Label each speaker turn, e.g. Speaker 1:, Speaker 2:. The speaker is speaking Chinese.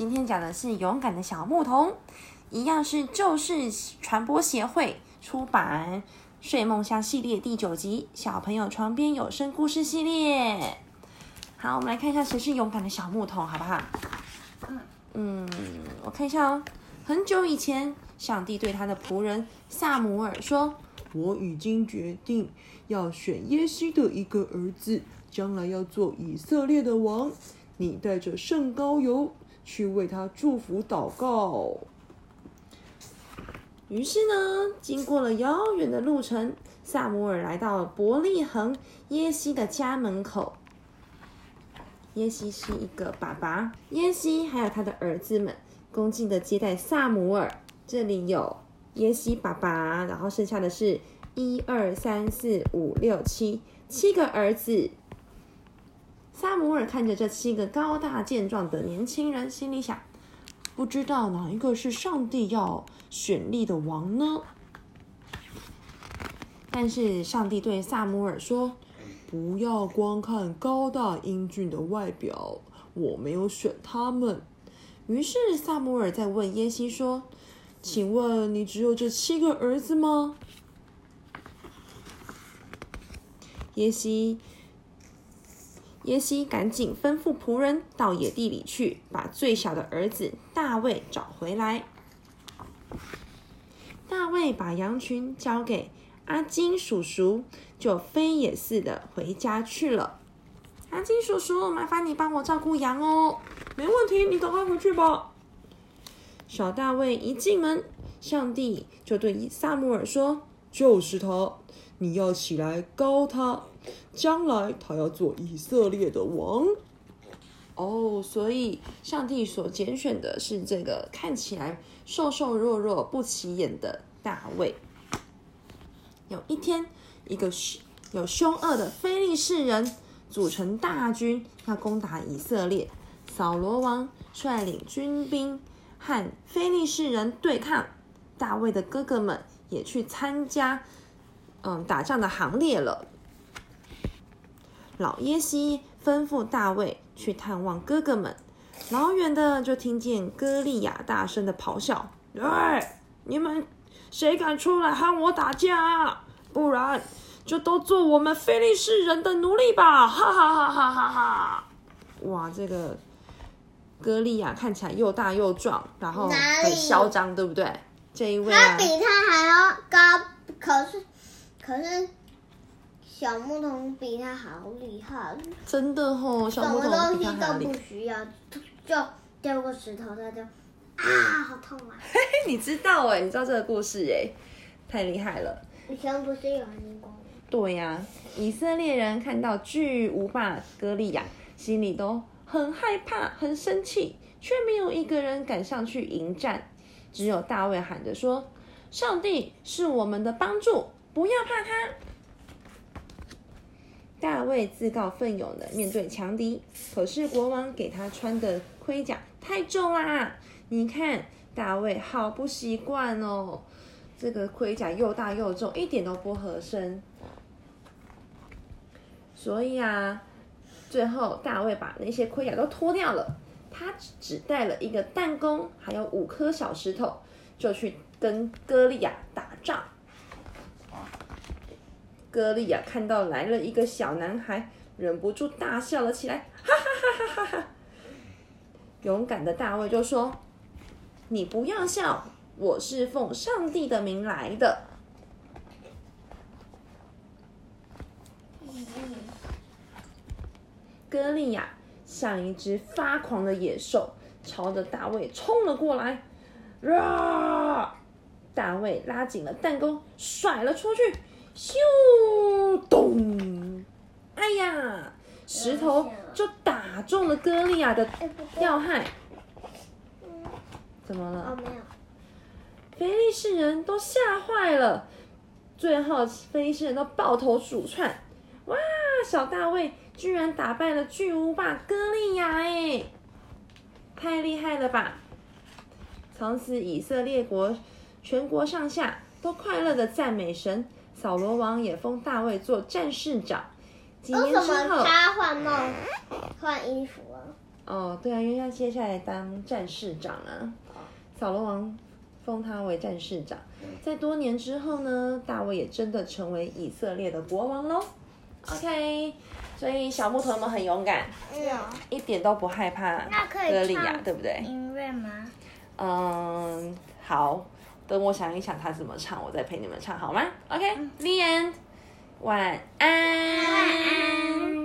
Speaker 1: 今天讲的是勇敢的小牧童，一样是旧事传播协会出版《睡梦乡》系列第九集《小朋友床边有声故事系列》。好，我们来看一下谁是勇敢的小牧童，好不好？嗯，我看一下哦。很久以前，上帝对他的仆人萨姆尔说：“
Speaker 2: 我已经决定要选耶西的一个儿子，将来要做以色列的王。你带着圣膏油去为他祝福祷告。”
Speaker 1: 于是呢，经过了遥远的路程，萨姆尔来到伯利恒耶西的家门口。耶西是一个爸爸，耶西还有他的儿子们恭敬的接待萨姆尔。这里有耶西爸爸，然后剩下的是一二三四五六七七个儿子。萨姆尔看着这七个高大健壮的年轻人，心里想：不知道哪一个是上帝要选立的王呢？但是上帝对萨姆尔说。
Speaker 2: 不要光看高大英俊的外表，我没有选他们。
Speaker 1: 于是萨姆尔在问耶西说：“请问你只有这七个儿子吗？”耶西，耶西赶紧吩咐仆人到野地里去，把最小的儿子大卫找回来。大卫把羊群交给。阿金叔叔就飞也似的回家去了。阿金叔叔，麻烦你帮我照顾羊哦。
Speaker 2: 没问题，你赶快回去吧。
Speaker 1: 小大卫一进门，上帝就对萨姆尔说：“
Speaker 2: 就是他，你要起来高他，将来他要做以色列的王。”
Speaker 1: 哦，所以上帝所拣选的是这个看起来瘦瘦弱弱、不起眼的大卫。有一天，一个有凶恶的非利士人组成大军要攻打以色列。扫罗王率领军兵和非利士人对抗，大卫的哥哥们也去参加，嗯，打仗的行列了。老耶西吩咐大卫去探望哥哥们，老远的就听见歌利亚大声的咆哮：“哎，你们！”谁敢出来和我打架？不然就都做我们菲利士人的奴隶吧！哈哈哈哈哈哈！哇，这个歌利亚看起来又大又壮，然后很嚣张，对不对？这一位
Speaker 3: 他比他还要高，可是可是小牧童比他好厉害，
Speaker 1: 真的哦，小牧童比他
Speaker 3: 还厉害。都不需要，就掉个石头他就。啊，好痛啊！嘿
Speaker 1: 嘿，你知道哎，你知道这个故事哎，太厉害了。
Speaker 3: 以前不是有
Speaker 1: 对呀，以色列人看到巨无霸歌利亚，心里都很害怕、很生气，却没有一个人敢上去迎战。只有大卫喊着说：“上帝是我们的帮助，不要怕他。”大卫自告奋勇的面对强敌，可是国王给他穿的盔甲太重啦。你看，大卫好不习惯哦，这个盔甲又大又重，一点都不合身。所以啊，最后大卫把那些盔甲都脱掉了，他只带了一个弹弓，还有五颗小石头，就去跟歌利亚打仗。歌利亚看到来了一个小男孩，忍不住大笑了起来，哈哈哈哈哈哈！勇敢的大卫就说。你不要笑，我是奉上帝的名来的。歌利亚像一只发狂的野兽，朝着大卫冲了过来。啊！大卫拉紧了弹弓，甩了出去，咻咚！哎呀，石头就打中了歌利亚的要害。怎么了？
Speaker 3: 哦，没有。
Speaker 1: 菲利士人都吓坏了，最后菲利士人都抱头鼠窜。哇！小大卫居然打败了巨无霸歌利亚，哎，太厉害了吧！从此以色列国全国上下都快乐的赞美神，扫罗王也封大卫做战士长。几年之后，
Speaker 3: 他换帽换衣服了？
Speaker 1: 哦，对啊，因为他接下来当战士长啊，扫罗王封他为战士长。在多年之后呢，大卫也真的成为以色列的国王喽。OK，所以小木头们很勇敢，
Speaker 3: 嗯，
Speaker 1: 一点都不害怕
Speaker 3: 那可以
Speaker 1: 歌利亚，
Speaker 3: 唱
Speaker 1: 对不对？
Speaker 3: 音乐吗？
Speaker 1: 嗯，好，等我想一想他怎么唱，我再陪你们唱好吗？OK，The、end，晚安。
Speaker 3: 晚安。